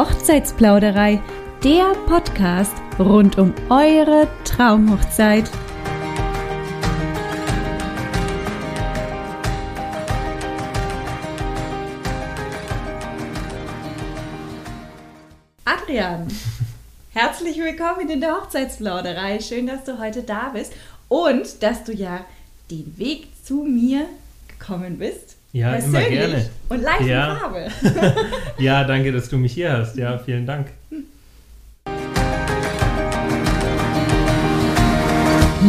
Hochzeitsplauderei, der Podcast rund um eure Traumhochzeit. Adrian, herzlich willkommen in der Hochzeitsplauderei. Schön, dass du heute da bist und dass du ja den Weg zu mir gekommen bist. Ja, immer gerne. Und live ja. in Farbe. ja, danke, dass du mich hier hast. Ja, vielen Dank.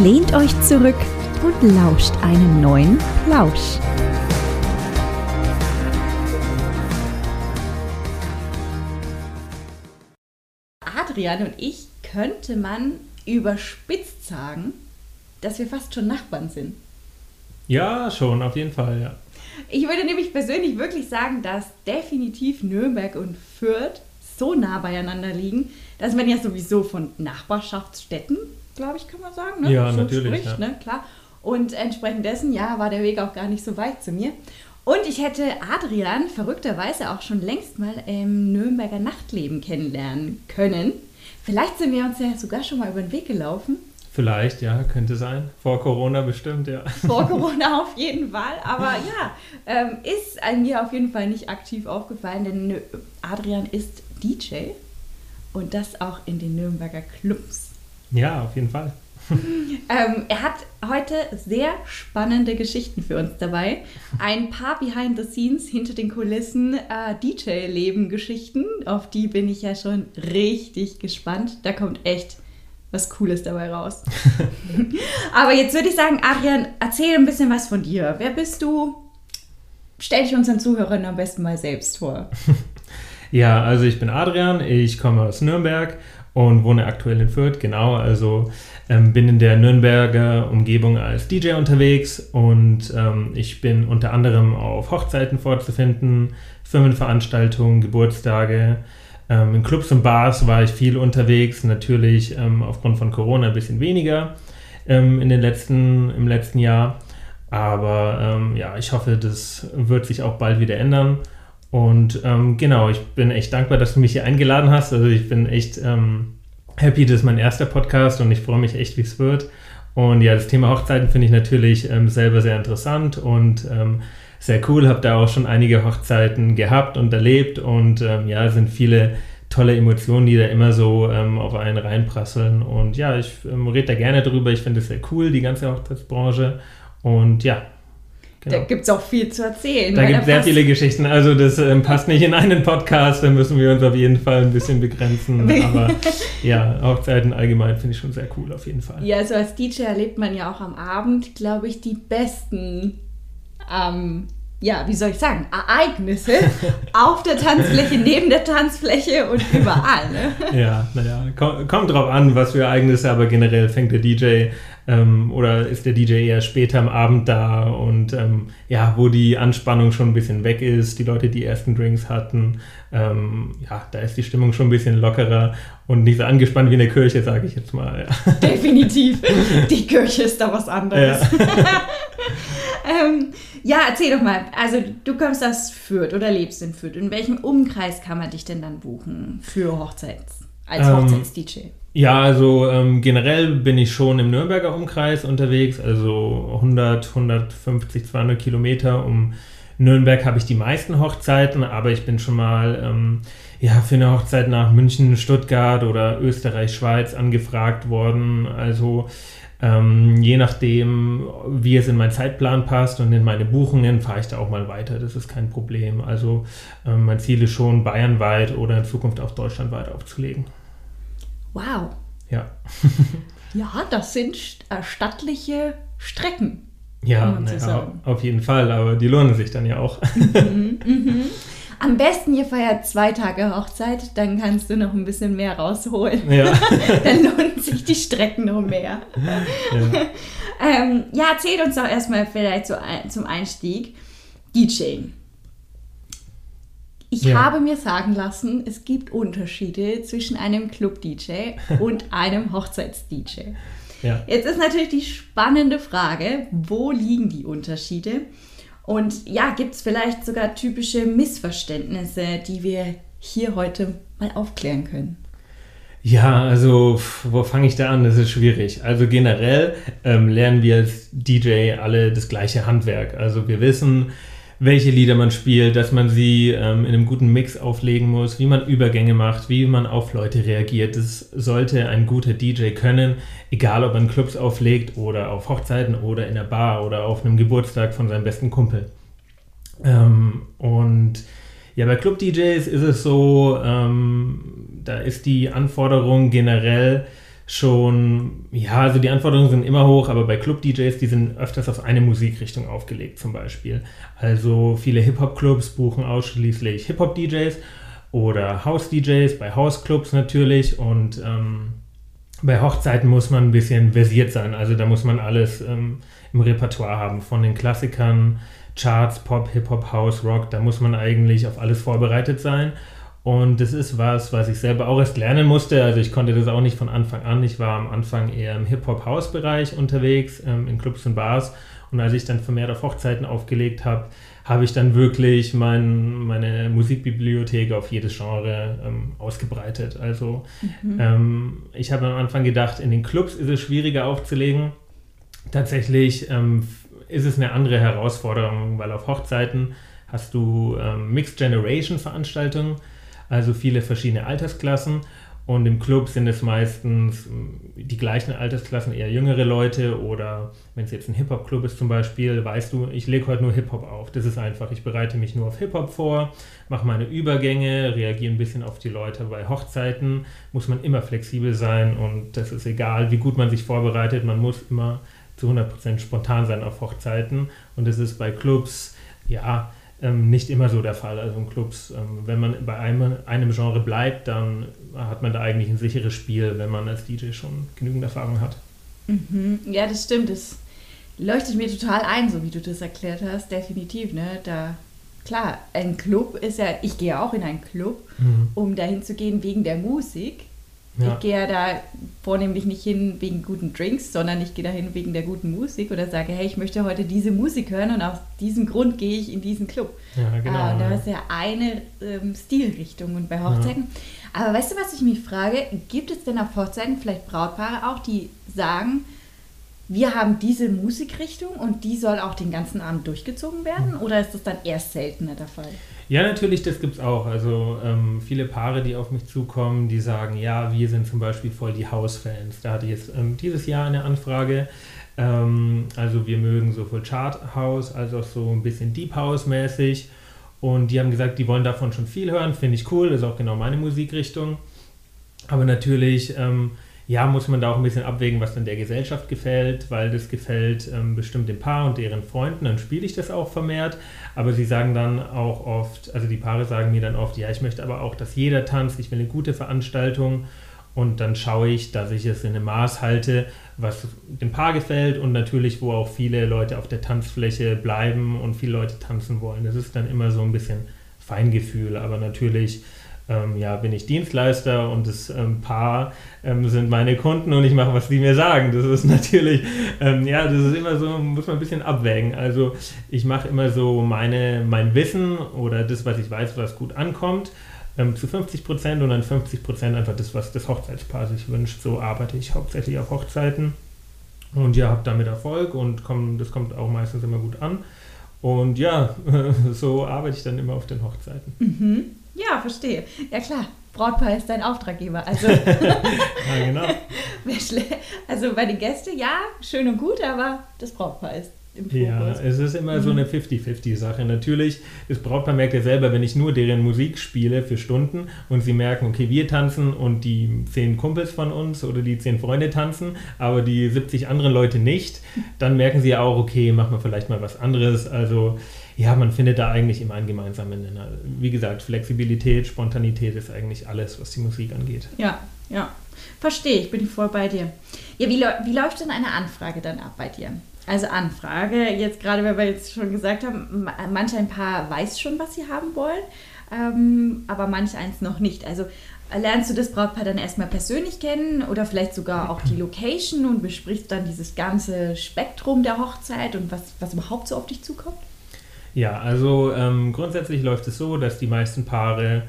Lehnt euch zurück und lauscht einen neuen Plausch. Adrian und ich könnte man überspitzt sagen, dass wir fast schon Nachbarn sind. Ja, schon, auf jeden Fall, ja. Ich würde nämlich persönlich wirklich sagen, dass definitiv Nürnberg und Fürth so nah beieinander liegen, dass man ja sowieso von Nachbarschaftsstädten, glaube ich, kann man sagen, ne? Ja, so natürlich, spricht, ja. ne? klar. Und entsprechend dessen, ja, war der Weg auch gar nicht so weit zu mir. Und ich hätte Adrian verrückterweise auch schon längst mal im Nürnberger Nachtleben kennenlernen können. Vielleicht sind wir uns ja sogar schon mal über den Weg gelaufen. Vielleicht, ja, könnte sein. Vor Corona bestimmt, ja. Vor Corona auf jeden Fall. Aber ja, ähm, ist mir auf jeden Fall nicht aktiv aufgefallen, denn Adrian ist DJ und das auch in den Nürnberger Clubs. Ja, auf jeden Fall. ähm, er hat heute sehr spannende Geschichten für uns dabei. Ein paar Behind the Scenes hinter den Kulissen äh, DJ-Leben-Geschichten. Auf die bin ich ja schon richtig gespannt. Da kommt echt was Cooles dabei raus. Aber jetzt würde ich sagen, Adrian, erzähl ein bisschen was von dir. Wer bist du? Stell dich unseren Zuhörern am besten mal selbst vor. Ja, also ich bin Adrian, ich komme aus Nürnberg und wohne aktuell in Fürth, genau. Also ähm, bin in der Nürnberger Umgebung als DJ unterwegs und ähm, ich bin unter anderem auf Hochzeiten vorzufinden, Firmenveranstaltungen, Geburtstage. Ähm, in Clubs und Bars war ich viel unterwegs, natürlich ähm, aufgrund von Corona ein bisschen weniger ähm, in den letzten, im letzten Jahr. Aber ähm, ja, ich hoffe, das wird sich auch bald wieder ändern. Und ähm, genau, ich bin echt dankbar, dass du mich hier eingeladen hast. Also ich bin echt happy, das ist mein erster Podcast und ich freue mich echt, wie es wird. Und ja, das Thema Hochzeiten finde ich natürlich ähm, selber sehr interessant und ähm, sehr cool. Habe da auch schon einige Hochzeiten gehabt und erlebt und ähm, ja, es sind viele tolle Emotionen, die da immer so ähm, auf einen reinprasseln. Und ja, ich ähm, rede da gerne drüber. Ich finde es sehr cool, die ganze Hochzeitsbranche. Und ja, Genau. Da gibt es auch viel zu erzählen. Da gibt es sehr viele Geschichten. Also das ähm, passt nicht in einen Podcast, da müssen wir uns auf jeden Fall ein bisschen begrenzen. Aber ja, Hochzeiten allgemein finde ich schon sehr cool auf jeden Fall. Ja, also als DJ erlebt man ja auch am Abend, glaube ich, die besten ähm, ja, wie soll ich sagen, Ereignisse auf der Tanzfläche, neben der Tanzfläche und überall. Ne? Ja, naja, kommt, drauf an, was für Ereignisse, aber generell fängt der DJ ähm, oder ist der DJ eher später am Abend da und ähm, ja, wo die Anspannung schon ein bisschen weg ist, die Leute die ersten Drinks hatten, ähm, ja, da ist die Stimmung schon ein bisschen lockerer und nicht so angespannt wie in der Kirche, sage ich jetzt mal. Ja. Definitiv, die Kirche ist da was anderes. Ja. Ähm, ja, erzähl doch mal. Also du kommst aus Fürth oder lebst in Fürth. In welchem Umkreis kann man dich denn dann buchen für Hochzeits, als ähm, Hochzeits-DJ? Ja, also ähm, generell bin ich schon im Nürnberger Umkreis unterwegs, also 100, 150, 200 Kilometer um Nürnberg habe ich die meisten Hochzeiten, aber ich bin schon mal ähm, ja, für eine Hochzeit nach München, Stuttgart oder Österreich, Schweiz angefragt worden. Also ähm, je nachdem, wie es in meinen Zeitplan passt und in meine Buchungen, fahre ich da auch mal weiter. Das ist kein Problem. Also ähm, mein Ziel ist schon, bayernweit oder in Zukunft auch deutschlandweit aufzulegen. Wow. Ja. ja, das sind äh, stattliche Strecken. Ja, naja, auf jeden Fall, aber die lohnen sich dann ja auch. Mhm, mhm. Am besten ihr feiert zwei Tage Hochzeit, dann kannst du noch ein bisschen mehr rausholen. Ja. dann lohnen sich die Strecken noch mehr. Ja, ähm, ja erzähl uns doch erstmal vielleicht so zum Einstieg DJing. Ich ja. habe mir sagen lassen, es gibt Unterschiede zwischen einem Club-DJ und einem Hochzeits-DJ. Ja. Jetzt ist natürlich die spannende Frage, wo liegen die Unterschiede? Und ja, gibt es vielleicht sogar typische Missverständnisse, die wir hier heute mal aufklären können? Ja, also wo fange ich da an? Das ist schwierig. Also generell ähm, lernen wir als DJ alle das gleiche Handwerk. Also wir wissen, welche Lieder man spielt, dass man sie ähm, in einem guten Mix auflegen muss, wie man Übergänge macht, wie man auf Leute reagiert. Das sollte ein guter DJ können, egal ob in Clubs auflegt oder auf Hochzeiten oder in der Bar oder auf einem Geburtstag von seinem besten Kumpel. Ähm, und ja, bei Club-DJs ist es so, ähm, da ist die Anforderung generell schon, ja, also die Anforderungen sind immer hoch, aber bei Club-DJs, die sind öfters auf eine Musikrichtung aufgelegt zum Beispiel. Also viele Hip-Hop-Clubs buchen ausschließlich Hip-Hop-DJs oder House-DJs, bei House-Clubs natürlich und ähm, bei Hochzeiten muss man ein bisschen versiert sein, also da muss man alles ähm, im Repertoire haben, von den Klassikern, Charts, Pop, Hip-Hop, House, Rock, da muss man eigentlich auf alles vorbereitet sein. Und das ist was, was ich selber auch erst lernen musste. Also ich konnte das auch nicht von Anfang an. Ich war am Anfang eher im Hip-Hop-House-Bereich unterwegs, ähm, in Clubs und Bars. Und als ich dann vermehrt auf Hochzeiten aufgelegt habe, habe ich dann wirklich mein, meine Musikbibliothek auf jedes Genre ähm, ausgebreitet. Also mhm. ähm, ich habe am Anfang gedacht, in den Clubs ist es schwieriger aufzulegen. Tatsächlich ähm, ist es eine andere Herausforderung, weil auf Hochzeiten hast du ähm, Mixed Generation Veranstaltungen also viele verschiedene Altersklassen. Und im Club sind es meistens ähm, die gleichen Altersklassen, eher jüngere Leute oder wenn es jetzt ein Hip-Hop-Club ist zum Beispiel, weißt du, ich lege heute nur Hip-Hop auf. Das ist einfach, ich bereite mich nur auf Hip-Hop vor, mache meine Übergänge, reagiere ein bisschen auf die Leute. Bei Hochzeiten muss man immer flexibel sein und das ist egal, wie gut man sich vorbereitet, man muss immer zu 100% spontan sein auf Hochzeiten und das ist bei Clubs, ja, ähm, nicht immer so der Fall. Also in Clubs, ähm, wenn man bei einem, einem Genre bleibt, dann hat man da eigentlich ein sicheres Spiel, wenn man als DJ schon genügend Erfahrung hat. Mhm. Ja, das stimmt. Das leuchtet mir total ein, so wie du das erklärt hast. Definitiv, ne? Da klar, ein Club ist ja, ich gehe auch in einen Club, mhm. um dahin zu gehen wegen der Musik. Ja. Ich gehe ja da vornehmlich nicht hin wegen guten Drinks, sondern ich gehe dahin wegen der guten Musik oder sage, hey, ich möchte heute diese Musik hören und aus diesem Grund gehe ich in diesen Club. Ja, genau. Ah, da ist ja eine ähm, Stilrichtung und bei Hochzeiten. Ja. Aber weißt du, was ich mich frage? Gibt es denn auf Hochzeiten vielleicht Brautpaare auch, die sagen, wir haben diese Musikrichtung und die soll auch den ganzen Abend durchgezogen werden? Oder ist das dann erst seltener der Fall? Ja, natürlich, das gibt es auch. Also ähm, viele Paare, die auf mich zukommen, die sagen, ja, wir sind zum Beispiel voll die House-Fans. Da hatte ich jetzt ähm, dieses Jahr eine Anfrage. Ähm, also wir mögen sowohl Chart House als auch so ein bisschen Deep House-mäßig. Und die haben gesagt, die wollen davon schon viel hören. Finde ich cool, das ist auch genau meine Musikrichtung. Aber natürlich ähm, ja, muss man da auch ein bisschen abwägen, was dann der Gesellschaft gefällt, weil das gefällt ähm, bestimmt dem Paar und deren Freunden, dann spiele ich das auch vermehrt. Aber sie sagen dann auch oft, also die Paare sagen mir dann oft, ja, ich möchte aber auch, dass jeder tanzt, ich will eine gute Veranstaltung. Und dann schaue ich, dass ich es in einem Maß halte, was dem Paar gefällt und natürlich, wo auch viele Leute auf der Tanzfläche bleiben und viele Leute tanzen wollen. Das ist dann immer so ein bisschen Feingefühl, aber natürlich ähm, ja, bin ich Dienstleister und das ähm, Paar ähm, sind meine Kunden und ich mache, was die mir sagen. Das ist natürlich, ähm, ja, das ist immer so, muss man ein bisschen abwägen. Also ich mache immer so meine, mein Wissen oder das, was ich weiß, was gut ankommt, ähm, zu 50 Prozent und dann 50 Prozent einfach das, was das Hochzeitspaar sich wünscht. So arbeite ich hauptsächlich auf Hochzeiten und ja, habe damit Erfolg und komm, das kommt auch meistens immer gut an. Und ja, so arbeite ich dann immer auf den Hochzeiten. Mhm. Ja, verstehe. Ja klar, Brautpaar ist dein Auftraggeber. Also, ja, genau. also bei den Gästen, ja, schön und gut, aber das Brautpaar ist. Ja, es ist immer mhm. so eine 50-50-Sache. Natürlich, das Brautpaar merkt ja selber, wenn ich nur deren Musik spiele für Stunden und sie merken, okay, wir tanzen und die zehn Kumpels von uns oder die zehn Freunde tanzen, aber die 70 anderen Leute nicht, dann merken sie ja auch, okay, machen wir vielleicht mal was anderes. Also ja, man findet da eigentlich immer einen gemeinsamen Nenner. Wie gesagt, Flexibilität, Spontanität ist eigentlich alles, was die Musik angeht. Ja, ja. Verstehe, ich bin voll bei dir. Ja, wie, wie läuft denn eine Anfrage dann ab bei dir? Also Anfrage, jetzt gerade, weil wir jetzt schon gesagt haben, manch ein Paar weiß schon, was sie haben wollen, ähm, aber manch eins noch nicht. Also lernst du das Brautpaar dann erstmal persönlich kennen oder vielleicht sogar auch die Location und besprichst dann dieses ganze Spektrum der Hochzeit und was, was überhaupt so auf dich zukommt? Ja, also ähm, grundsätzlich läuft es so, dass die meisten Paare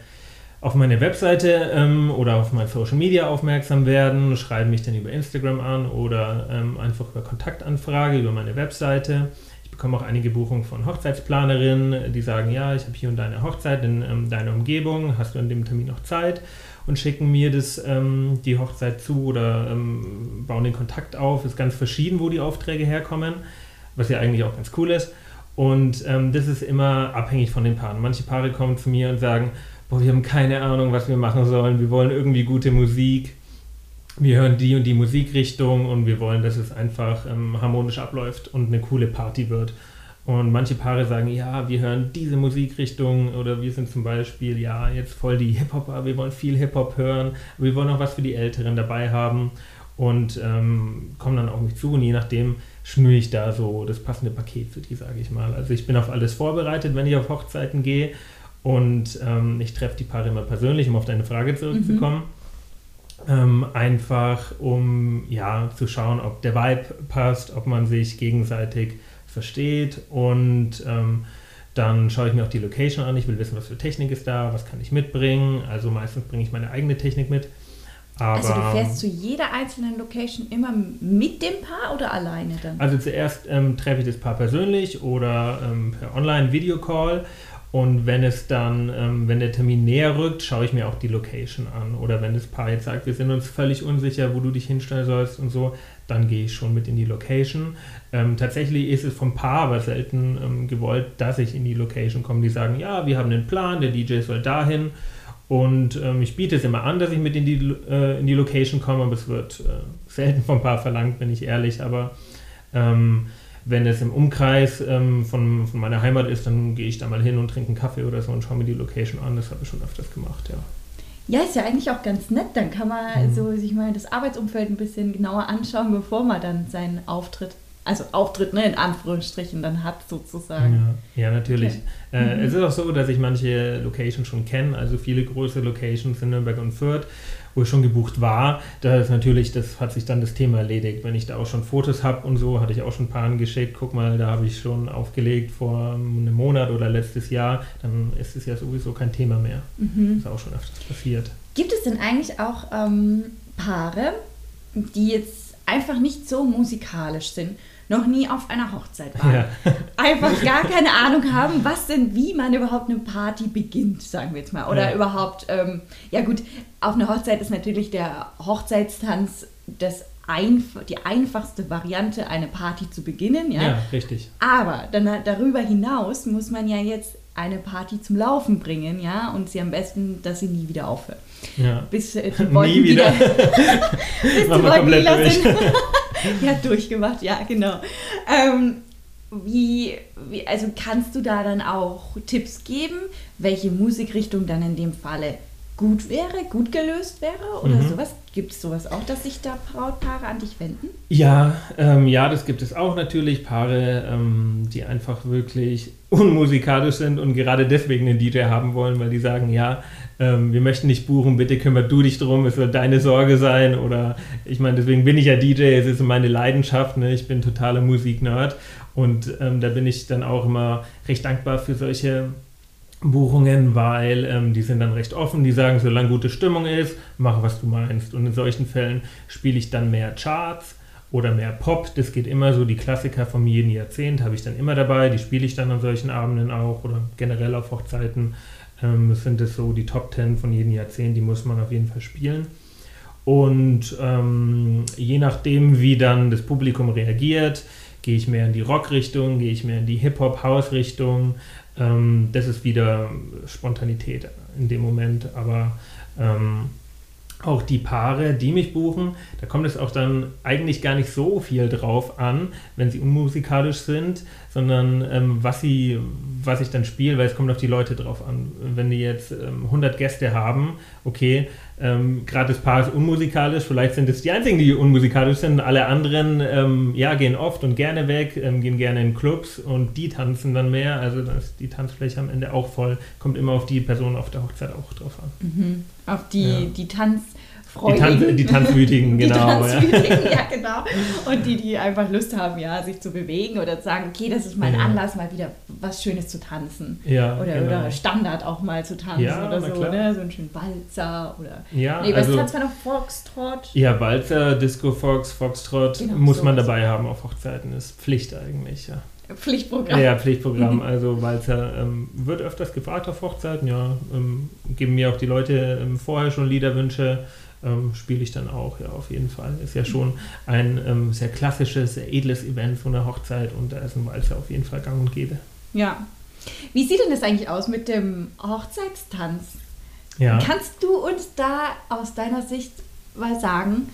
auf meine Webseite ähm, oder auf mein Social Media aufmerksam werden, schreiben mich dann über Instagram an oder ähm, einfach über Kontaktanfrage über meine Webseite. Ich bekomme auch einige Buchungen von Hochzeitsplanerinnen, die sagen, ja, ich habe hier und da eine Hochzeit in ähm, deiner Umgebung, hast du an dem Termin noch Zeit? Und schicken mir das, ähm, die Hochzeit zu oder ähm, bauen den Kontakt auf. Ist ganz verschieden, wo die Aufträge herkommen, was ja eigentlich auch ganz cool ist. Und ähm, das ist immer abhängig von den Paaren. Manche Paare kommen zu mir und sagen, boah, wir haben keine Ahnung, was wir machen sollen. Wir wollen irgendwie gute Musik. Wir hören die und die Musikrichtung und wir wollen, dass es einfach ähm, harmonisch abläuft und eine coole Party wird. Und manche Paare sagen, ja, wir hören diese Musikrichtung oder wir sind zum Beispiel, ja, jetzt voll die Hip-Hopper, wir wollen viel Hip-Hop hören, wir wollen auch was für die Älteren dabei haben und ähm, kommen dann auf mich zu und je nachdem schnüre ich da so das passende Paket für die, sage ich mal. Also ich bin auf alles vorbereitet, wenn ich auf Hochzeiten gehe und ähm, ich treffe die Paare immer persönlich, um auf deine Frage zurückzukommen. Mhm. Ähm, einfach um ja zu schauen, ob der Vibe passt, ob man sich gegenseitig versteht und ähm, dann schaue ich mir auch die Location an. Ich will wissen, was für Technik ist da, was kann ich mitbringen. Also meistens bringe ich meine eigene Technik mit. Aber, also du fährst zu jeder einzelnen Location immer mit dem Paar oder alleine dann? Also zuerst ähm, treffe ich das Paar persönlich oder ähm, per Online-Video-Call und wenn es dann, ähm, wenn der Termin näher rückt, schaue ich mir auch die Location an. Oder wenn das Paar jetzt sagt, wir sind uns völlig unsicher, wo du dich hinstellen sollst und so, dann gehe ich schon mit in die Location. Ähm, tatsächlich ist es vom Paar aber selten ähm, gewollt, dass ich in die Location komme. Die sagen, ja, wir haben einen Plan, der DJ soll dahin. Und ähm, ich biete es immer an, dass ich mit in die, äh, in die Location komme, aber es wird äh, selten vom Paar verlangt, bin ich ehrlich. Aber ähm, wenn es im Umkreis ähm, von, von meiner Heimat ist, dann gehe ich da mal hin und trinke einen Kaffee oder so und schaue mir die Location an. Das habe ich schon öfters gemacht, ja. Ja, ist ja eigentlich auch ganz nett. Dann kann man mhm. so sich mal das Arbeitsumfeld ein bisschen genauer anschauen, bevor man dann seinen Auftritt, also Auftritt ne, in Anführungsstrichen dann hat sozusagen. Ja, ja natürlich. Okay. Äh, mhm. Es ist auch so, dass ich manche Locations schon kenne, also viele große Locations in Nürnberg und Fürth wo ich schon gebucht war, da ist natürlich, das hat sich dann das Thema erledigt. Wenn ich da auch schon Fotos habe und so, hatte ich auch schon ein paar geschickt, guck mal, da habe ich schon aufgelegt vor einem Monat oder letztes Jahr, dann ist es ja sowieso kein Thema mehr. Mhm. Ist auch schon öfters passiert. Gibt es denn eigentlich auch ähm, Paare, die jetzt einfach nicht so musikalisch sind? Noch nie auf einer Hochzeit waren, ja. einfach gar keine Ahnung haben, was denn, wie man überhaupt eine Party beginnt, sagen wir jetzt mal. Oder ja. überhaupt, ähm, ja gut, auf einer Hochzeit ist natürlich der Hochzeitstanz das einf die einfachste Variante, eine Party zu beginnen. Ja, ja richtig. Aber dann, darüber hinaus muss man ja jetzt eine Party zum Laufen bringen, ja, und sie am besten, dass sie nie wieder aufhört. Ja. Bis äh, die nie wieder. bis die Wolken lila sind. ja, durchgemacht, ja, genau. Ähm, wie, wie, also kannst du da dann auch Tipps geben, welche Musikrichtung dann in dem Falle gut wäre, gut gelöst wäre oder mhm. sowas? Gibt es sowas auch, dass sich da Brautpaare an dich wenden? Ja, ähm, ja, das gibt es auch natürlich. Paare, ähm, die einfach wirklich unmusikalisch sind und gerade deswegen einen DJ haben wollen, weil die sagen, ja, ähm, wir möchten nicht buchen, bitte kümmere du dich drum, es wird deine Sorge sein. Oder ich meine, deswegen bin ich ja DJ, es ist meine Leidenschaft, ne? ich bin totaler Musiknerd und ähm, da bin ich dann auch immer recht dankbar für solche Buchungen, weil ähm, die sind dann recht offen, die sagen, solange gute Stimmung ist, mach was du meinst. Und in solchen Fällen spiele ich dann mehr Charts oder mehr Pop. Das geht immer so, die Klassiker vom jeden Jahrzehnt habe ich dann immer dabei, die spiele ich dann an solchen Abenden auch oder generell auf Hochzeiten. Ähm, sind es so die Top Ten von jedem Jahrzehnt, die muss man auf jeden Fall spielen. Und ähm, je nachdem, wie dann das Publikum reagiert, gehe ich mehr in die Rock-Richtung, gehe ich mehr in die Hip-Hop-House-Richtung, ähm, das ist wieder Spontanität in dem Moment, aber ähm, auch die Paare, die mich buchen, da kommt es auch dann eigentlich gar nicht so viel drauf an, wenn sie unmusikalisch sind, sondern ähm, was, sie, was ich dann spiele, weil es kommt auf die Leute drauf an. Wenn die jetzt ähm, 100 Gäste haben, okay, ähm, gerade das Paar ist unmusikalisch, vielleicht sind es die einzigen, die unmusikalisch sind, alle anderen ähm, ja, gehen oft und gerne weg, ähm, gehen gerne in Clubs und die tanzen dann mehr, also dann ist die Tanzfläche am Ende auch voll, kommt immer auf die Person auf der Hochzeit auch drauf an. Mhm. Auf die, ja. die Tanz... Die, Tanz, die Tanzwütigen, genau. Die Tanzwütigen, ja. genau. Und die, die einfach Lust haben, ja, sich zu bewegen oder zu sagen, okay, das ist mein ja. Anlass, mal wieder was Schönes zu tanzen. Ja, oder, genau. oder Standard auch mal zu tanzen Ja, oder so, ne? So einen schönen Walzer oder. Ja, nee, was also, tanzt man noch? Foxtrot? ja, Walzer, Disco Fox, Foxtrot Genau, muss man sowas. dabei haben auf Hochzeiten. Ist Pflicht eigentlich, ja. Pflichtprogramm. Ja, Pflichtprogramm. Also Walzer ähm, wird öfters gefragt auf Hochzeiten, ja. Ähm, geben mir auch die Leute ähm, vorher schon Liederwünsche, ähm, spiele ich dann auch, ja, auf jeden Fall. Ist ja schon ein ähm, sehr klassisches, sehr edles Event, so eine Hochzeit und da ist ein Walzer auf jeden Fall gang und gäbe. Ja. Wie sieht denn das eigentlich aus mit dem Hochzeitstanz? Ja. Kannst du uns da aus deiner Sicht mal sagen,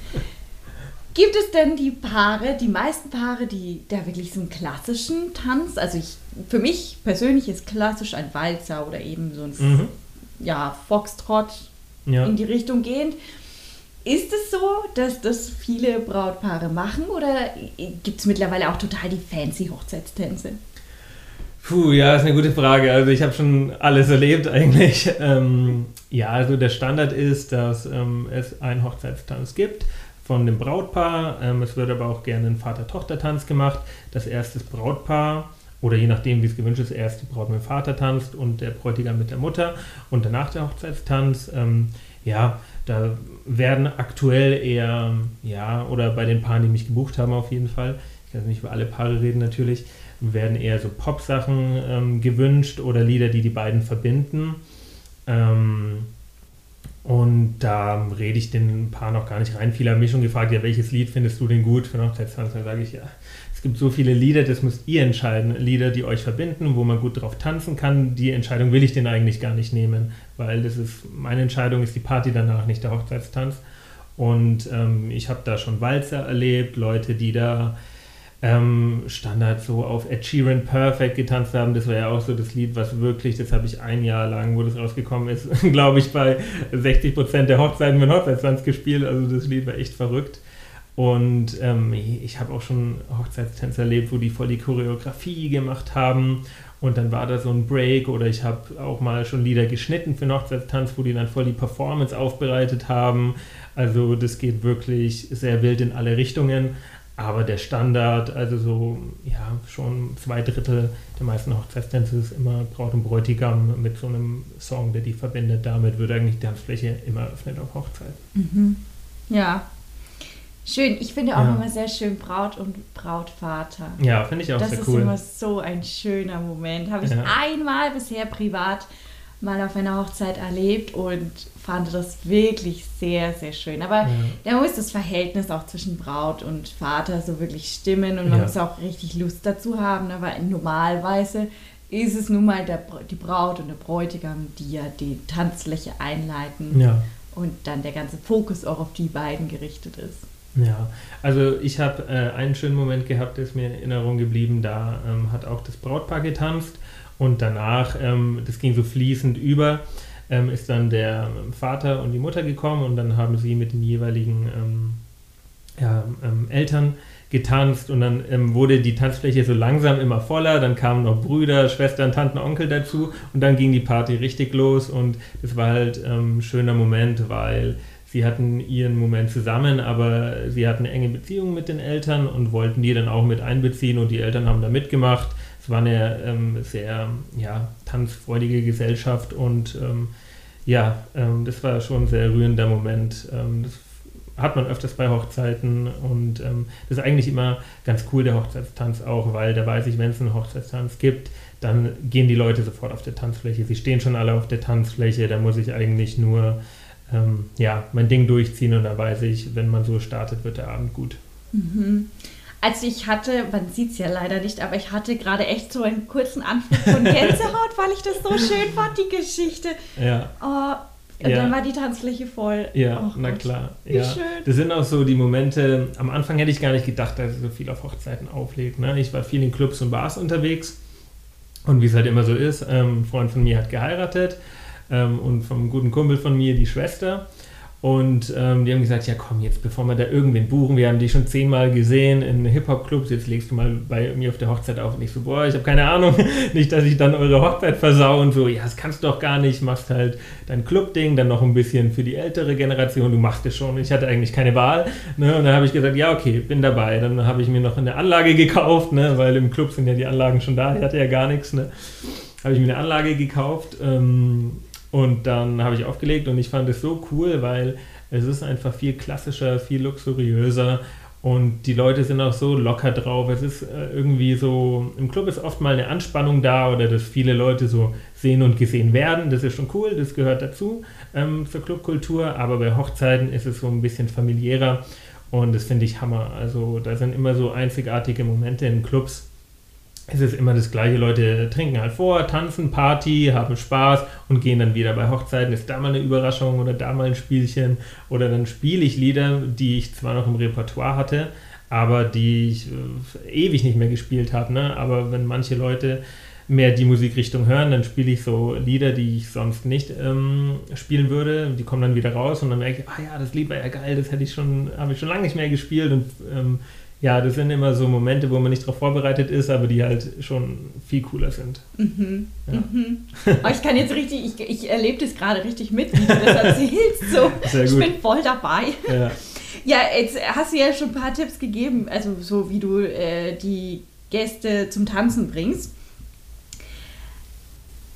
gibt es denn die Paare, die meisten Paare, die da wirklich so einen klassischen Tanz, also ich, für mich persönlich ist klassisch ein Walzer oder eben so ein Mhm. ja, Foxtrot Ja. in die Richtung gehend. Ist es so, dass das viele Brautpaare machen oder gibt es mittlerweile auch total die fancy Hochzeitstänze? Puh, ja, ist eine gute Frage. Also ich habe schon alles erlebt eigentlich. Ähm, ja, also der Standard ist, dass ähm, es einen Hochzeitstanz gibt von dem Brautpaar. Ähm, es wird aber auch gerne ein Vater-Tochter-Tanz gemacht, das Brautpaar oder je nachdem, wie es gewünscht ist, erst die Braut mit dem Vater tanzt und der Bräutigam mit der Mutter und danach der Hochzeitstanz. Ähm, ja, da werden aktuell eher, ja, oder bei den Paaren, die mich gebucht haben auf jeden Fall, ich kann nicht über alle Paare reden natürlich, werden eher so Pop-Sachen ähm, gewünscht oder Lieder, die die beiden verbinden. Ähm, und da rede ich den Paar noch gar nicht rein. Viele haben mich schon gefragt, ja, welches Lied findest du denn gut für Hochzeitstanz? Dann sage ich, ja, es gibt so viele Lieder, das müsst ihr entscheiden. Lieder, die euch verbinden, wo man gut drauf tanzen kann. Die Entscheidung will ich denn eigentlich gar nicht nehmen, weil das ist, meine Entscheidung ist die Party danach, nicht der Hochzeitstanz. Und ähm, ich habe da schon Walzer erlebt, Leute, die da ähm, Standard so auf Ed Sheeran Perfect getanzt haben. Das war ja auch so das Lied, was wirklich, das habe ich ein Jahr lang, wo das rausgekommen ist, glaube ich, bei 60 Prozent der Hochzeiten mit Hochzeitstanz gespielt. Also das Lied war echt verrückt. Und ähm, ich habe auch schon Hochzeitstänze erlebt, wo die voll die Choreografie gemacht haben. Und dann war da so ein Break oder ich habe auch mal schon Lieder geschnitten für einen Hochzeitstanz, wo die dann voll die Performance aufbereitet haben. Also das geht wirklich sehr wild in alle Richtungen. Aber der Standard, also so, ja, schon zwei Drittel der meisten Hochzeitstänze ist immer Braut und Bräutigam mit so einem Song, der die verbindet. Damit wird eigentlich die Tanzfläche immer eröffnet auf Hochzeit. Mhm. Ja. Schön. Ich finde auch Ja. immer sehr schön Braut und Brautvater. Ja, finde ich auch das sehr ist cool. immer so ein schöner Moment. Habe ich Ja. einmal bisher privat mal auf einer Hochzeit erlebt und fand das wirklich sehr, sehr schön. Aber Ja. da muss das Verhältnis auch zwischen Braut und Vater so wirklich stimmen und man muss auch richtig Lust dazu haben. Aber normalerweise ist es nun mal der, die Braut und der Bräutigam, die ja die Tanzfläche einleiten und dann der ganze Fokus auch auf die beiden gerichtet ist. Ja, also ich habe äh, einen schönen Moment gehabt, der ist mir in Erinnerung geblieben. Da ähm, hat auch das Brautpaar getanzt und danach, ähm, das ging so fließend über, ähm, ist dann der Vater und die Mutter gekommen und dann haben sie mit den jeweiligen ähm, ja, ähm, Eltern getanzt und dann ähm, wurde die Tanzfläche so langsam immer voller, dann kamen noch Brüder, Schwestern, Tanten, Onkel dazu und dann ging die Party richtig los und das war halt ähm, ein schöner Moment, weil sie hatten ihren Moment zusammen, aber sie hatten enge Beziehung mit den Eltern und wollten die dann auch mit einbeziehen und die Eltern haben da mitgemacht. Es war eine ähm, sehr ja, tanzfreudige Gesellschaft und ähm, ja, ähm, das war schon ein sehr rührender Moment. Ähm, das hat man öfters bei Hochzeiten und ähm, das ist eigentlich immer ganz cool, der Hochzeitstanz auch, weil da weiß ich, wenn es einen Hochzeitstanz gibt, dann gehen die Leute sofort auf der Tanzfläche. Sie stehen schon alle auf der Tanzfläche, da muss ich eigentlich nur ähm, ja, mein Ding durchziehen und da weiß ich, wenn man so startet, wird der Abend gut. Mhm. Also ich hatte, man sieht es ja leider nicht, aber ich hatte gerade echt so einen kurzen Anflug von Gänsehaut, weil ich das so schön fand, die Geschichte. Ja. Oh, und Ja. dann war die Tanzfläche voll. Ja, oh na Gott. klar. Wie ja. schön. Das sind auch so die Momente, am Anfang hätte ich gar nicht gedacht, dass ich so viel auf Hochzeiten auflegt. Ne? Ich war viel in Clubs und Bars unterwegs und wie es halt immer so ist, ähm, ein Freund von mir hat geheiratet ähm, und vom guten Kumpel von mir die Schwester. Und ähm, die haben gesagt, ja komm, jetzt bevor wir da irgendwen buchen, wir haben dich schon zehnmal gesehen in Hip-Hop-Clubs, jetzt legst du mal bei mir auf der Hochzeit auf. Und ich so, boah, ich habe keine Ahnung, nicht, dass ich dann eure Hochzeit versau und so, ja, das kannst du doch gar nicht, machst halt dein Club-Ding, dann noch ein bisschen für die ältere Generation, du machst es schon. Ich hatte eigentlich keine Wahl. Ne? Und dann habe ich gesagt, ja, okay, bin dabei. Dann habe ich mir noch eine Anlage gekauft, ne? weil im Club sind ja die Anlagen schon da, ich hatte ja gar nichts. Ne? Habe ich mir eine Anlage gekauft. Ähm, und dann habe ich aufgelegt und ich fand es so cool, weil es ist einfach viel klassischer, viel luxuriöser und die Leute sind auch so locker drauf. Es ist äh, irgendwie so, im Club ist oft mal eine Anspannung da oder dass viele Leute so sehen und gesehen werden. Das ist schon cool, das gehört dazu ähm, zur Clubkultur. Aber bei Hochzeiten ist es so ein bisschen familiärer und das finde ich Hammer. Also da sind immer so einzigartige Momente in Clubs es ist immer das gleiche. Leute trinken halt vor, tanzen, Party, haben Spaß und gehen dann wieder. Bei Hochzeiten ist da mal eine Überraschung oder da mal ein Spielchen. Oder dann spiele ich Lieder, die ich zwar noch im Repertoire hatte, aber die ich äh, ewig nicht mehr gespielt habe. Ne? Aber wenn manche Leute mehr die Musikrichtung hören, dann spiele ich so Lieder, die ich sonst nicht ähm, spielen würde. Die kommen dann wieder raus und dann merke ich, ah ja, das Lied war ja geil, das hätte ich schon, habe ich schon lange nicht mehr gespielt und ähm, ja, das sind immer so Momente, wo man nicht darauf vorbereitet ist, aber die halt schon viel cooler sind. Mhm. Ja. Mhm. Oh, ich kann jetzt richtig, ich, ich erlebe das gerade richtig mit, wie du das erzählst. So. Ich bin voll dabei. Ja. ja, jetzt hast du ja schon ein paar Tipps gegeben, also so wie du äh, die Gäste zum Tanzen bringst.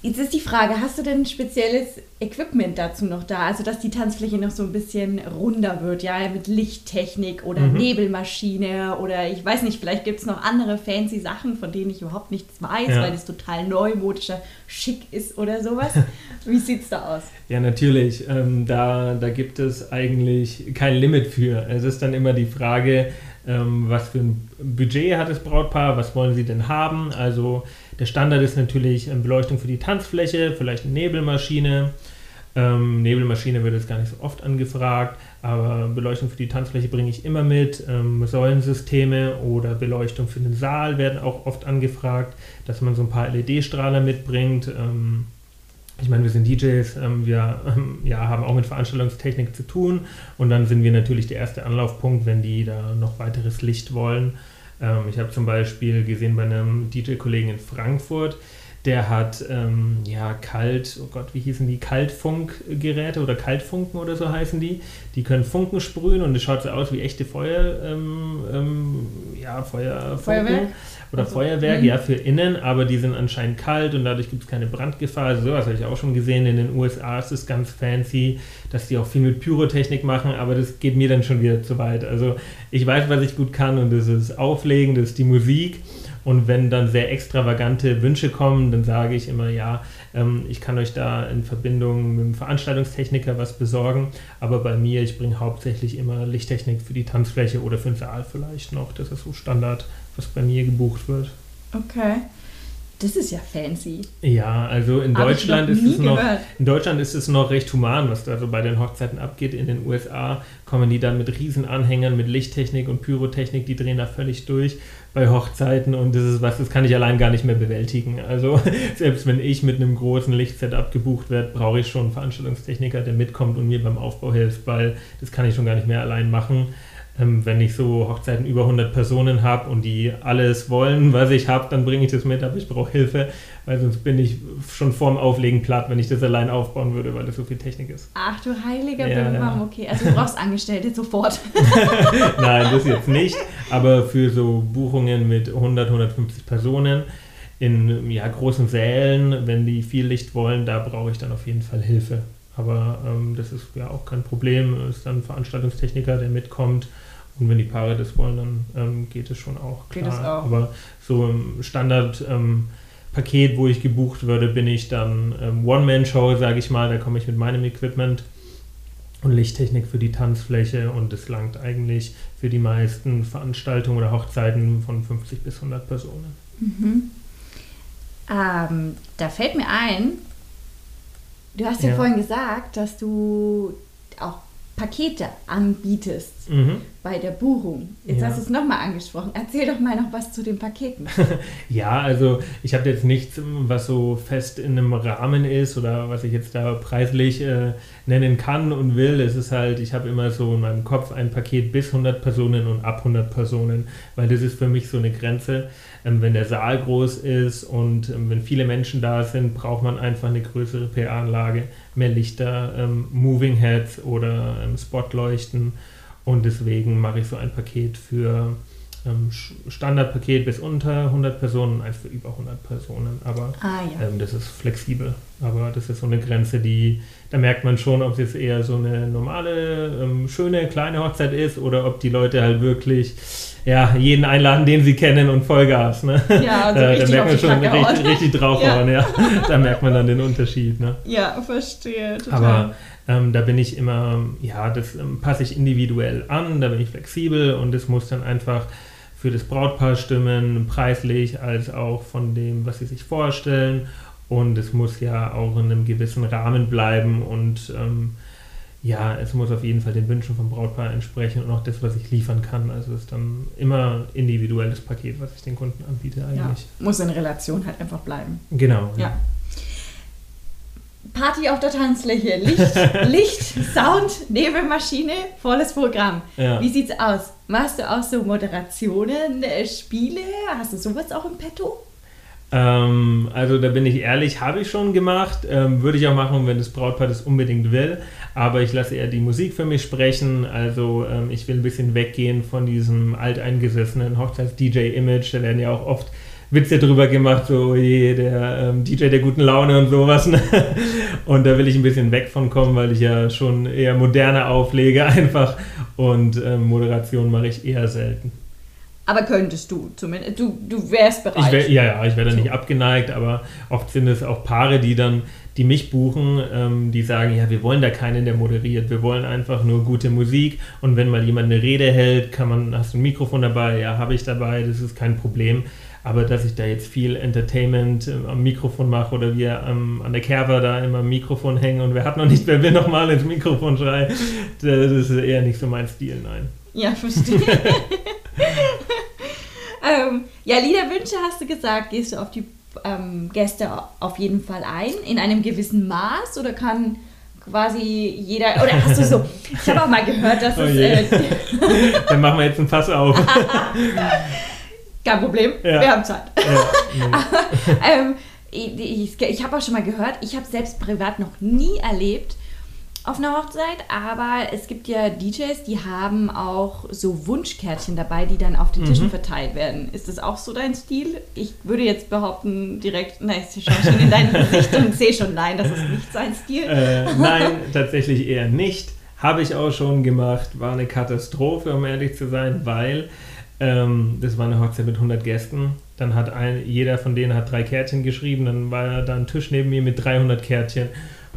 Jetzt ist die Frage, hast du denn spezielles Equipment dazu noch da? Also, dass die Tanzfläche noch so ein bisschen runder wird, ja, mit Lichttechnik oder mhm. Nebelmaschine oder ich weiß nicht, vielleicht gibt es noch andere fancy Sachen, von denen ich überhaupt nichts weiß, ja. weil es total neumodischer Schick ist oder sowas. Wie sieht es da aus? Ja, natürlich. Ähm, da, da gibt es eigentlich kein Limit für. Es ist dann immer die Frage, ähm, was für ein Budget hat das Brautpaar, was wollen sie denn haben? Also der Standard ist natürlich ähm, Beleuchtung für die Tanzfläche, vielleicht eine Nebelmaschine. Ähm, Nebelmaschine wird jetzt gar nicht so oft angefragt, aber Beleuchtung für die Tanzfläche bringe ich immer mit. Ähm, Säulensysteme oder Beleuchtung für den Saal werden auch oft angefragt, dass man so ein paar LED-Strahler mitbringt. Ähm, ich meine, wir sind DJs, ähm, wir ähm, ja, haben auch mit Veranstaltungstechnik zu tun und dann sind wir natürlich der erste Anlaufpunkt, wenn die da noch weiteres Licht wollen. Ähm, ich habe zum Beispiel gesehen bei einem DJ-Kollegen in Frankfurt, der hat ähm, ja kalt, oh Gott, wie hießen die? Kaltfunkgeräte oder Kaltfunken oder so heißen die. Die können Funken sprühen und es schaut so aus wie echte Feuer, ähm, ähm, ja, Feuerfunken. Feuerwerk? Oder also, Feuerwerk, mh. ja, für innen, aber die sind anscheinend kalt und dadurch gibt es keine Brandgefahr. Also sowas habe ich auch schon gesehen. In den USA ist es ganz fancy, dass die auch viel mit Pyrotechnik machen, aber das geht mir dann schon wieder zu weit. Also ich weiß, was ich gut kann und das ist Auflegen, das ist die Musik. Und wenn dann sehr extravagante Wünsche kommen, dann sage ich immer, ja, ähm, ich kann euch da in Verbindung mit dem Veranstaltungstechniker was besorgen. Aber bei mir, ich bringe hauptsächlich immer Lichttechnik für die Tanzfläche oder für den Saal vielleicht noch. Das ist so Standard, was bei mir gebucht wird. Okay. Das ist ja fancy. Ja, also in Deutschland ist es noch in Deutschland ist es noch recht human, was da so bei den Hochzeiten abgeht. In den USA kommen die dann mit Riesenanhängern, mit Lichttechnik und Pyrotechnik, die drehen da völlig durch bei Hochzeiten und das ist was, das kann ich allein gar nicht mehr bewältigen. Also selbst wenn ich mit einem großen Lichtsetup gebucht werde, brauche ich schon einen Veranstaltungstechniker, der mitkommt und mir beim Aufbau hilft, weil das kann ich schon gar nicht mehr allein machen ähm, wenn ich so Hochzeiten über 100 Personen habe und die alles wollen, was ich habe, dann bringe ich das mit, aber ich brauche Hilfe, weil sonst bin ich schon vorm Auflegen platt, wenn ich das allein aufbauen würde, weil das so viel Technik ist. Ach du heiliger ja, ja. okay. Also du brauchst Angestellte sofort. Nein, das jetzt nicht, aber für so Buchungen mit 100, 150 Personen in ja, großen Sälen, wenn die viel Licht wollen, da brauche ich dann auf jeden Fall Hilfe. Aber ähm, das ist ja auch kein Problem. Es ist dann ein Veranstaltungstechniker, der mitkommt und wenn die Paare das wollen, dann ähm, geht es schon auch. Klar. Geht es auch. Aber so im Standardpaket, ähm, wo ich gebucht würde, bin ich dann ähm, One-Man-Show, sage ich mal. Da komme ich mit meinem Equipment und Lichttechnik für die Tanzfläche und das langt eigentlich für die meisten Veranstaltungen oder Hochzeiten von 50 bis 100 Personen. Mhm. Ähm, da fällt mir ein, du hast ja, ja vorhin gesagt, dass du auch Pakete anbietest. Mhm. Bei der Buchung. Jetzt Ja. hast du es nochmal angesprochen. Erzähl doch mal noch was zu den Paketen. Ja, also ich habe jetzt nichts, was so fest in einem Rahmen ist oder was ich jetzt da preislich äh, nennen kann und will. Es ist halt, ich habe immer so in meinem Kopf ein Paket bis 100 Personen und ab 100 Personen, weil das ist für mich so eine Grenze. Ähm, wenn der Saal groß ist und ähm, wenn viele Menschen da sind, braucht man einfach eine größere PA-Anlage, mehr Lichter, ähm, Moving Heads oder ähm, Spotleuchten. Und deswegen mache ich so ein Paket für ähm, Standardpaket bis unter 100 Personen, eins für über 100 Personen. Aber Ah ja. ähm, das ist flexibel. Aber das ist so eine Grenze, die, da merkt man schon, ob es jetzt eher so eine normale, ähm, schöne, kleine Hochzeit ist oder ob die Leute halt wirklich ja, jeden einladen, den sie kennen und Vollgas. Ne? Ja, also da, merkt man schon richtig, richtig draufhauen. Ja. Da merkt man dann den Unterschied. Ne? Ja, verstehe. Total. Aber ähm, da bin ich immer, ja, das ähm, passe ich individuell an, da bin ich flexibel und es muss dann einfach für das Brautpaar stimmen, preislich als auch von dem, was sie sich vorstellen. Und es muss ja auch in einem gewissen Rahmen bleiben und ähm, ja, es muss auf jeden Fall den Wünschen vom Brautpaar entsprechen und auch das, was ich liefern kann. Also es ist dann immer individuelles Paket, was ich den Kunden anbiete ja, eigentlich. muss in Relation halt einfach bleiben. Genau. Ja. Party auf der Tanzfläche. Licht, Licht, Sound, Nebelmaschine, volles Programm. Ja. Wie sieht's aus? Machst du auch so Moderationen, äh, Spiele? Hast du sowas auch im Petto? Ähm, also da bin ich ehrlich, habe ich schon gemacht, ähm, würde ich auch machen, wenn das Brautpaar das unbedingt will, aber ich lasse eher die Musik für mich sprechen, also ähm, ich will ein bisschen weggehen von diesem alteingesessenen Hochzeits-DJ-Image, da werden ja auch oft Witze drüber gemacht, so oh je, der ähm, DJ der guten Laune und sowas. Ne? Und da will ich ein bisschen weg von kommen, weil ich ja schon eher moderne auflege einfach und ähm, Moderation mache ich eher selten. Aber könntest du zumindest. Du, du wärst bereit. Ich wär, ja, ja, ich wäre da So. nicht abgeneigt, aber oft sind es auch Paare, die dann, die mich buchen, ähm, die sagen, ja, wir wollen da keinen, der moderiert. Wir wollen einfach nur gute Musik und wenn mal jemand eine Rede hält, kann man, hast du ein Mikrofon dabei? Ja, habe ich dabei, das ist kein Problem. Aber dass ich da jetzt viel Entertainment ähm, am Mikrofon mache oder wir ähm, an der Kerber da immer am Mikrofon hängen und wer hat noch nicht, wer will noch mal ins Mikrofon schreien, das ist eher nicht so mein Stil, nein. Ja, verstehe. ähm, ja, Liederwünsche hast du gesagt, gehst du auf die ähm, Gäste auf jeden Fall ein, in einem gewissen Maß oder kann quasi jeder, oder hast du so, ich habe auch mal gehört, dass Oh es, äh, Dann machen wir jetzt ein Fass auf. kein Problem, Ja. wir haben Zeit. ja, ähm, ich ich, ich habe auch schon mal gehört, ich habe selbst privat noch nie erlebt auf einer Hochzeit, aber es gibt ja DJs, die haben auch so Wunschkärtchen dabei, die dann auf den Tischen Mhm. verteilt werden. Ist das auch so dein Stil? Ich würde jetzt behaupten, direkt, nein, ich schaue schon in dein Gesicht und sehe schon, nein, das ist nicht sein Stil. Äh, nein, tatsächlich eher nicht. Habe ich auch schon gemacht. War eine Katastrophe, um ehrlich zu sein, weil ähm, das war eine Hochzeit mit 100 Gästen. Dann hat ein, jeder von denen hat drei Kärtchen geschrieben. Dann war da ein Tisch neben mir mit 300 Kärtchen.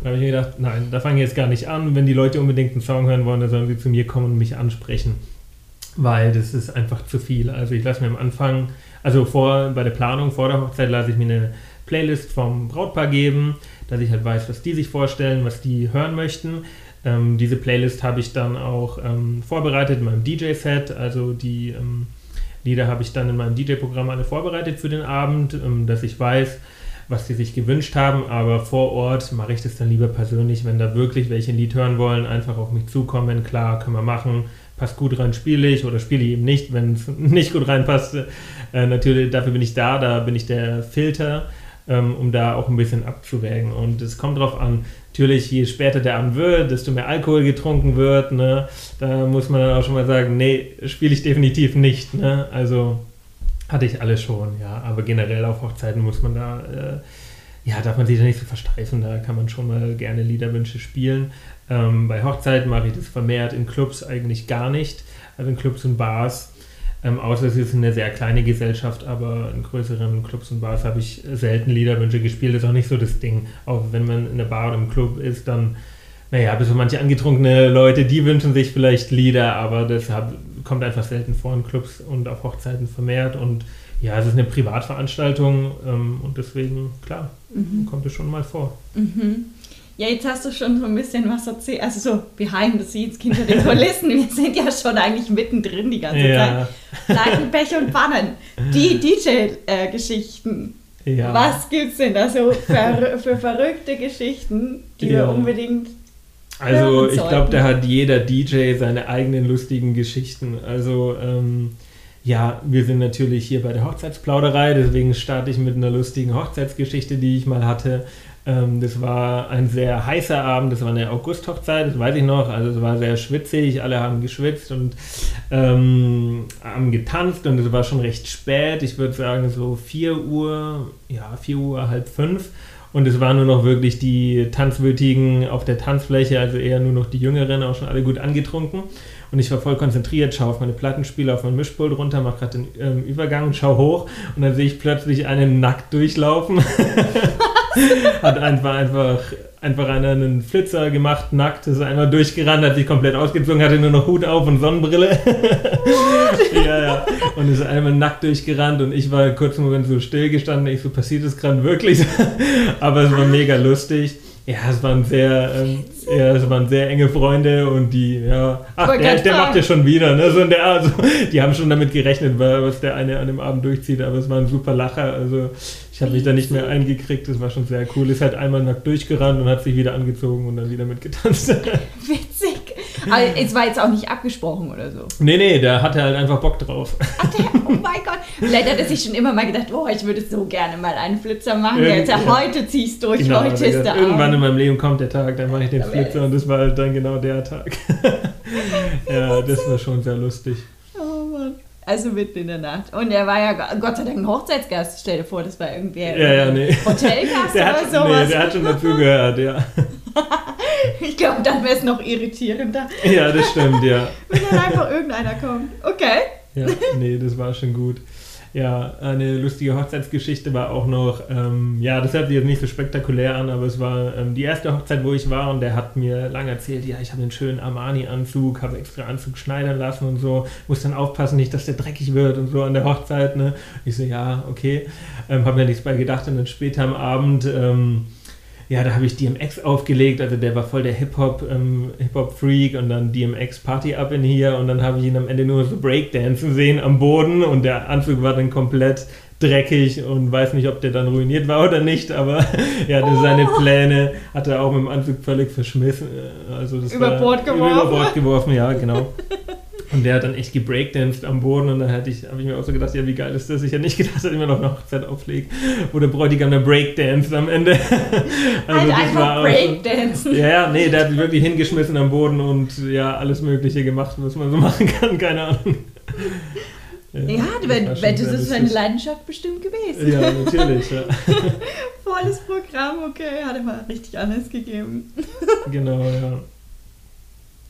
Da habe ich mir gedacht, nein, da fange ich jetzt gar nicht an. Wenn die Leute unbedingt einen Song hören wollen, dann sollen sie zu mir kommen und mich ansprechen. Weil das ist einfach zu viel. Also ich lasse mir am Anfang, also vor, bei der Planung vor der Hochzeit lasse ich mir eine Playlist vom Brautpaar geben, dass ich halt weiß, was die sich vorstellen, was die hören möchten. Ähm, diese Playlist habe ich dann auch ähm, vorbereitet in meinem DJ-Set. Also die ähm, Lieder habe ich dann in meinem DJ-Programm alle vorbereitet für den Abend, ähm, dass ich weiß, was die sich gewünscht haben. Aber vor Ort mache ich das dann lieber persönlich, wenn da wirklich welche ein Lied hören wollen, einfach auf mich zukommen. Klar, können wir machen. Passt gut rein, spiele ich oder spiele ich eben nicht, wenn es nicht gut reinpasst. Äh, natürlich, dafür bin ich da, da bin ich der Filter, ähm, um da auch ein bisschen abzuwägen. Und es kommt drauf an, natürlich, je später der Abend wird, desto mehr Alkohol getrunken wird, ne? da muss man dann auch schon mal sagen, nee, spiele ich definitiv nicht. Ne? Also hatte ich alles schon, ja. Aber generell auf Hochzeiten muss man da, äh, ja, darf man sich da nicht so versteifen. Da kann man schon mal gerne Liederwünsche spielen. Ähm, bei Hochzeiten mache ich das vermehrt, in Clubs eigentlich gar nicht. Also in Clubs und Bars. Ähm, außer es ist eine sehr kleine Gesellschaft, aber in größeren Clubs und Bars habe ich selten Liederwünsche gespielt. Das ist auch nicht so das Ding. Auch wenn man in der Bar oder im Club ist, dann, naja, bis so manche angetrunkene Leute, die wünschen sich vielleicht Lieder, aber das hab, kommt einfach selten vor in Clubs und auf Hochzeiten vermehrt. Und ja, es ist eine Privatveranstaltung ähm, und deswegen, klar, Mhm. kommt es schon mal vor. Mhm. Ja, jetzt hast du schon so ein bisschen was erzählt. Also so behind the scenes, hinter den Kulissen. Wir sind ja schon eigentlich mittendrin die ganze Ja. Zeit. Leiten, Pech und Pannen. Die DJ-Geschichten. Ja. Was gibt's denn da so für, für verrückte Geschichten, die Ja. wir unbedingt. Also ich glaube, da hat jeder DJ seine eigenen lustigen Geschichten. Also ähm, ja, wir sind natürlich hier bei der Hochzeitsplauderei, deswegen starte ich mit einer lustigen Hochzeitsgeschichte, die ich mal hatte. Ähm, das war ein sehr heißer Abend, das war eine August-Hochzeit, das weiß ich noch. Also es war sehr schwitzig, alle haben geschwitzt und ähm, haben getanzt und es war schon recht spät. Ich würde sagen so 4 Uhr, ja 4 Uhr, halb fünf. Und es waren nur noch wirklich die Tanzwütigen auf der Tanzfläche, also eher nur noch die Jüngeren, auch schon alle gut angetrunken. Und ich war voll konzentriert, schaue auf meine Plattenspieler, auf mein Mischpult runter, mache gerade den ähm, Übergang, schaue hoch und dann sehe ich plötzlich einen nackt durchlaufen. hat einfach, einfach, einfach einer einen Flitzer gemacht, nackt, ist einmal durchgerannt, hat sich komplett ausgezogen, hatte nur noch Hut auf und Sonnenbrille. ja, ja. Und ist einmal nackt durchgerannt und ich war kurz einen Moment so still gestanden. Ich so, passiert das gerade wirklich? Aber es war mega lustig. Ja, es waren sehr, ähm, ja, es waren sehr enge Freunde und die, ja, ach, der, der macht ja schon wieder, ne? So in der Art, so, die haben schon damit gerechnet, wa- was der eine an dem Abend durchzieht, aber es war ein super Lacher, also ich habe mich da nicht mehr eingekriegt, das war schon sehr cool. Ist halt einmal nackt durchgerannt und hat sich wieder angezogen und dann wieder mitgetanzt. Witzig. Aber es war jetzt auch nicht abgesprochen oder so. nee, nee, der hatte halt einfach Bock drauf. Ach, der, oh mein Gott. Vielleicht hat er sich schon immer mal gedacht, oh, ich würde so gerne mal einen Flitzer machen. Irgend- Jetzt, ja, ja. heute ziehst du durch, Genau, heute hat ist er der irgendwann in meinem Leben kommt der Tag, dann mache ich den Da wär Flitzer und das war halt dann genau der Tag. ja, das war schon sehr lustig. Oh Mann. Also mitten in der Nacht. Und er war ja Gott sei Dank ein Hochzeitsgast. Stell dir vor, das war irgendwie Ja, ja, nee. Hotelgast Der oder hat, sowas. nee, der hat schon dazugehört, ja. ich glaube, dann wäre es noch irritierender, Ja, das stimmt, ja. wenn dann einfach irgendeiner kommt. Okay. Ja, nee, das war schon gut. Ja, eine lustige Hochzeitsgeschichte war auch noch, ähm, ja, das hört sich jetzt nicht so spektakulär an, aber es war ähm, die erste Hochzeit, wo ich war und der hat mir lange erzählt, ja, ich habe einen schönen Armani-Anzug, habe extra Anzug schneidern lassen und so, muss dann aufpassen, nicht, dass der dreckig wird und so an der Hochzeit, ne. Ich so, ja, okay, ähm, habe mir nichts bei gedacht und dann später am Abend, ähm, ja, da habe ich DMX aufgelegt, also der war voll der Hip-Hop, ähm, Hip-Hop-Freak und dann DMX Party Up in hier und dann habe ich ihn am Ende nur so Breakdancen sehen am Boden und der Anzug war dann komplett dreckig und weiß nicht, ob der dann ruiniert war oder nicht, aber ja, das seine Pläne hat er auch mit dem Anzug völlig verschmissen. äh, Also das Über war, Bord geworfen. Über Bord geworfen, ja, genau. Und der hat dann echt gebreakdanced am Boden und dann hatte ich, habe ich mir auch so gedacht, ja, wie geil ist das? Ich hätte nicht gedacht, dass ich mir noch eine Hochzeit auflegt, wo der Bräutigam dann breakdanced am Ende. Also halt das einfach auch so- Breakdancen. ja, ja, nee, der hat wirklich hingeschmissen am Boden und ja, alles Mögliche gemacht, was man so machen kann, keine Ahnung. Ja, das wenn das sehr ist seine. Leidenschaft bestimmt gewesen. Ja, natürlich, ja. Volles Programm, okay, hat er mal richtig alles gegeben. Genau, ja.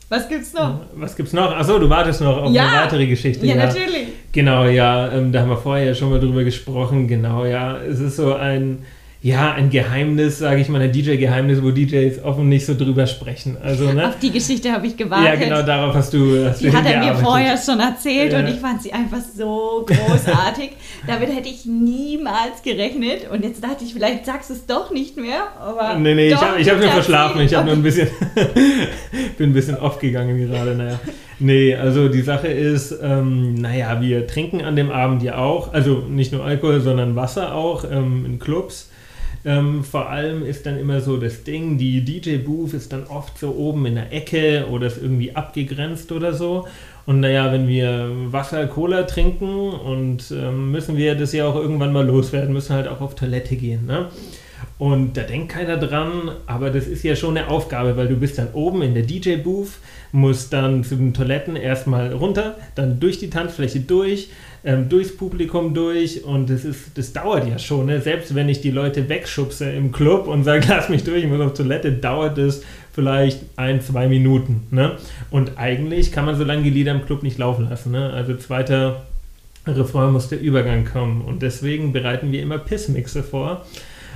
Was gibt's noch? Ja, Was gibt's noch? Achso, du wartest noch auf Ja. eine weitere Geschichte. Ja, natürlich. Genau, ja, ähm, da haben wir vorher ja schon mal drüber gesprochen. Genau, ja, es ist so ein, ja, ein Geheimnis, sage ich mal, ein DJ-Geheimnis, wo DJs offen nicht so drüber sprechen. Also, ne? Auf die Geschichte habe ich gewartet. Ja, genau, darauf hast du, hast Die hat er mir vorher schon erzählt Ja. und ich fand sie einfach so großartig. Damit hätte ich niemals gerechnet. Und jetzt dachte ich, vielleicht sagst du es doch nicht mehr. Aber Nee, nee, ich habe hab nur verschlafen. Ich habe nur ein bisschen, bin ein bisschen off gegangen gerade, naja. Nee, also die Sache ist, ähm, naja, wir trinken an dem Abend ja auch, also nicht nur Alkohol, sondern Wasser auch ähm, in Clubs. Ähm, vor allem ist dann immer so das Ding, die DJ-Booth ist dann oft so oben in der Ecke oder ist irgendwie abgegrenzt oder so. Und naja, wenn wir Wasser, Cola trinken und ähm, müssen wir das ja auch irgendwann mal loswerden, müssen halt auch auf Toilette gehen. Ne? Und da denkt keiner dran, aber das ist ja schon eine Aufgabe, weil du bist dann oben in der DJ-Booth, musst dann zu den Toiletten erstmal runter, dann durch die Tanzfläche durch, ähm, durchs Publikum durch und das ist, das dauert ja schon, ne? selbst wenn ich die Leute wegschubse im Club und sage, lass mich durch, ich muss auf Toilette, dauert es vielleicht ein, zwei Minuten. Ne? Und eigentlich kann man so lange die Lieder im Club nicht laufen lassen. Ne? Also zweiter Refrain muss der Übergang kommen und deswegen bereiten wir immer Pissmixe vor.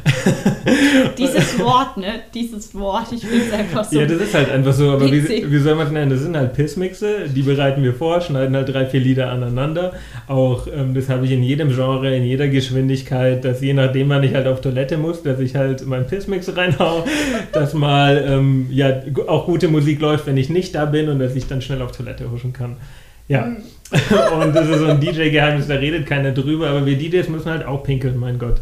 Dieses Wort, ne? Dieses Wort, ich finde es einfach so. Ja, das ist halt einfach so, aber wie, wie soll man es nennen? Das sind halt Pissmixe, die bereiten wir vor, schneiden halt drei, vier Lieder aneinander. Auch ähm, das habe ich in jedem Genre, in jeder Geschwindigkeit, dass je nachdem, wann ich halt auf Toilette muss, dass ich halt meinen Pissmix reinhau, dass mal ähm, ja auch gute Musik läuft, wenn ich nicht da bin und dass ich dann schnell auf Toilette huschen kann. Ja. Mhm. und das ist so ein DJ-Geheimnis, da redet keiner drüber, aber wir DJs müssen halt auch pinkeln, mein Gott.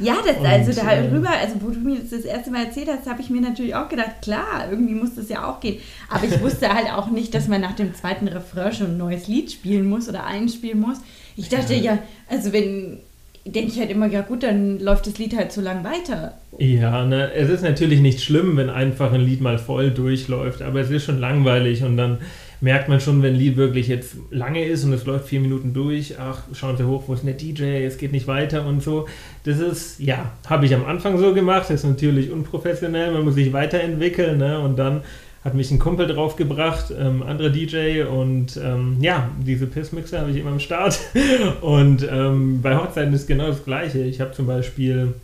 Ja, das, Und, also ähm, darüber, also wo du mir das das erste Mal erzählt hast, habe ich mir natürlich auch gedacht, klar, irgendwie muss das ja auch gehen. Aber ich wusste halt auch nicht, dass man nach dem zweiten Refrain schon ein neues Lied spielen muss oder einspielen muss. Ich dachte ja, also wenn, denke ich halt immer, ja gut, dann läuft das Lied halt so lang weiter. Ja, ne, es ist natürlich nicht schlimm, wenn einfach ein Lied mal voll durchläuft, aber es ist schon langweilig und dann merkt man schon, wenn ein Lied wirklich jetzt lange ist und es läuft vier Minuten durch, ach, schauen Sie hoch, wo ist denn der DJ, es geht nicht weiter und so. Das ist, ja, habe ich am Anfang so gemacht, das ist natürlich unprofessionell, man muss sich weiterentwickeln ne, und dann hat mich ein Kumpel draufgebracht, ähm, anderer DJ und ähm, ja, diese Pissmixer habe ich immer am Start. Und ähm, bei Hochzeiten ist genau das Gleiche. Ich habe zum Beispiel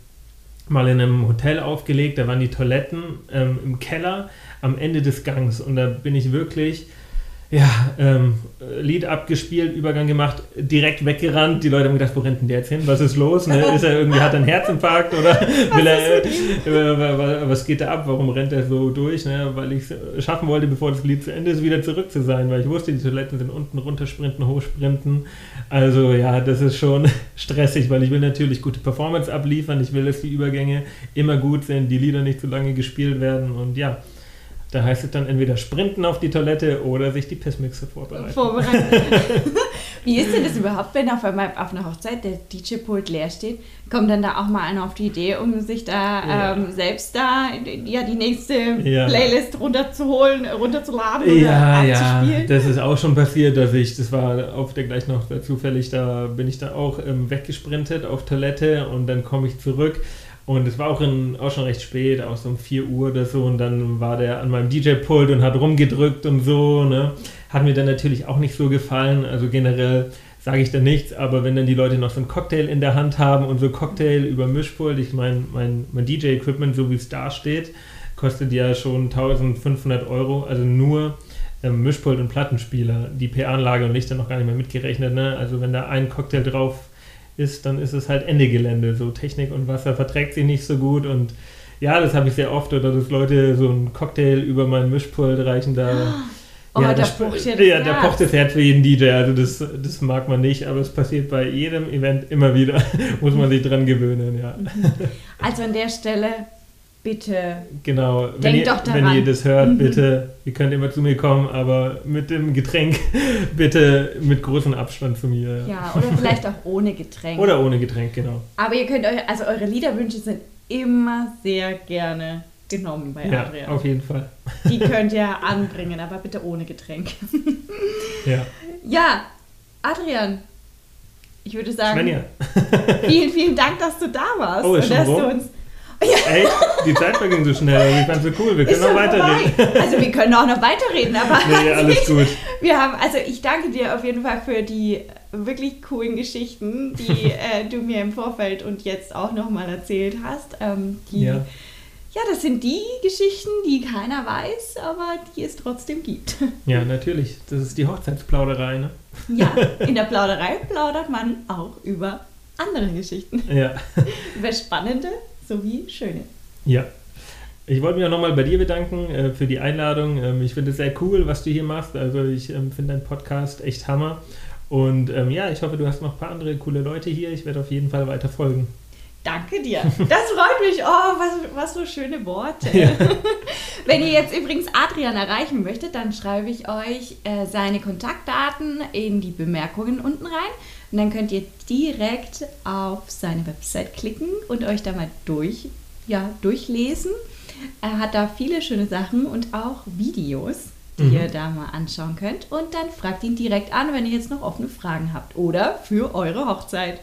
mal in einem Hotel aufgelegt, da waren die Toiletten ähm, im Keller am Ende des Gangs. Und da bin ich wirklich, ja, ähm, Lied abgespielt, Übergang gemacht, direkt weggerannt. Die Leute haben gedacht, wo rennt denn der jetzt hin? Was ist los? Ne? Ist er irgendwie, hat er einen Herzinfarkt oder will er, äh, wa- wa- was geht da ab? Warum rennt er so durch? Ne? Weil ich es schaffen wollte, bevor das Lied zu Ende ist, wieder zurück zu sein, weil ich wusste, die Toiletten sind unten runtersprinten, hochsprinten. Also ja, das ist schon stressig, weil ich will natürlich gute Performance abliefern. Ich will, dass die Übergänge immer gut sind, die Lieder nicht zu lange gespielt werden und ja. Da heißt es dann entweder sprinten auf die Toilette oder sich die Pissmixe vorbereiten. Vorbereitet. Wie ist denn das überhaupt, wenn auf, einmal auf einer Hochzeit der DJ-Pult leer steht? Kommt dann da auch mal einer auf die Idee, um sich da Ja. ähm, selbst da ja, die nächste Ja. Playlist runterzuholen, äh, runterzuladen oder Ja, ja, abzuspielen? das ist auch schon passiert, dass ich, das war auf der gleich noch zufällig, da bin ich da auch ähm, weggesprintet auf Toilette und dann komme ich zurück und es war auch, in, auch schon recht spät, auch so um 4 Uhr oder so und dann war der an meinem DJ-Pult und hat rumgedrückt und so, ne. Hat mir dann natürlich auch nicht so gefallen, also generell sage ich da nichts, aber wenn dann die Leute noch so einen Cocktail in der Hand haben und so Cocktail über Mischpult, ich meine, mein, mein DJ-Equipment, so wie es da steht, kostet ja schon 1500 Euro, also nur ähm, Mischpult und Plattenspieler, die PA-Anlage und Lichter noch gar nicht mehr mitgerechnet. Ne? Also wenn da ein Cocktail drauf ist, dann ist es halt Ende Gelände. So Technik und Wasser verträgt sich nicht so gut und ja, das habe ich sehr oft, oder dass Leute so einen Cocktail über mein Mischpult reichen da. Oh, ja, da pocht ja ja, das da Herz. pocht das Herz für jeden DJ. Also das, das mag man nicht, aber es passiert bei jedem Event immer wieder. Muss man sich dran gewöhnen, ja. Also an der Stelle bitte. Genau, wenn ihr, wenn ihr das hört, Mhm. bitte, ihr könnt immer zu mir kommen, aber mit dem Getränk bitte mit großem Abstand zu mir. Ja, oder vielleicht auch ohne Getränk. Oder ohne Getränk, genau. Aber ihr könnt euch, also eure Liederwünsche sind immer sehr gerne genommen bei Ja, Adrian. auf jeden Fall. Die könnt ihr anbringen, aber bitte ohne Getränk. Ja. Ja, Adrian, ich würde sagen, Svenja, vielen, vielen Dank, dass du da warst. Oh, und dass du uns echt, die Zeit verging so schnell. Also ich fand so cool, wir können noch weiterreden. vorbei. Also wir können auch noch weiterreden, aber Nee, alles gut. wir haben, also ich danke dir auf jeden Fall für die wirklich coolen Geschichten, die äh, du mir im Vorfeld und jetzt auch nochmal erzählt hast. Ähm, die, ja. Ja. das sind die Geschichten, die keiner weiß, aber die es trotzdem gibt. Ja, natürlich. Das ist die Hochzeitsplauderei, ne? Ja, in der Plauderei plaudert man auch über andere Geschichten. Ja. Über spannende sowie schöne. Ja. Ich wollte mich auch nochmal bei dir bedanken äh, für die Einladung. Ähm, ich finde es sehr cool, was du hier machst. Also ich ähm, finde deinen Podcast echt Hammer. Und ähm, ja, ich hoffe, du hast noch ein paar andere coole Leute hier. Ich werde auf jeden Fall weiter folgen. Danke dir. Das freut mich. Oh, was, was für schöne Worte. Ja. Wenn ihr jetzt übrigens Adrian erreichen möchtet, dann schreibe ich euch äh, seine Kontaktdaten in die Bemerkungen unten rein. Und dann könnt ihr direkt auf seine Website klicken und euch da mal durch, ja, durchlesen. Er hat da viele schöne Sachen und auch Videos, die Mhm. ihr da mal anschauen könnt. Und dann fragt ihn direkt an, wenn ihr jetzt noch offene Fragen habt. Oder für eure Hochzeit.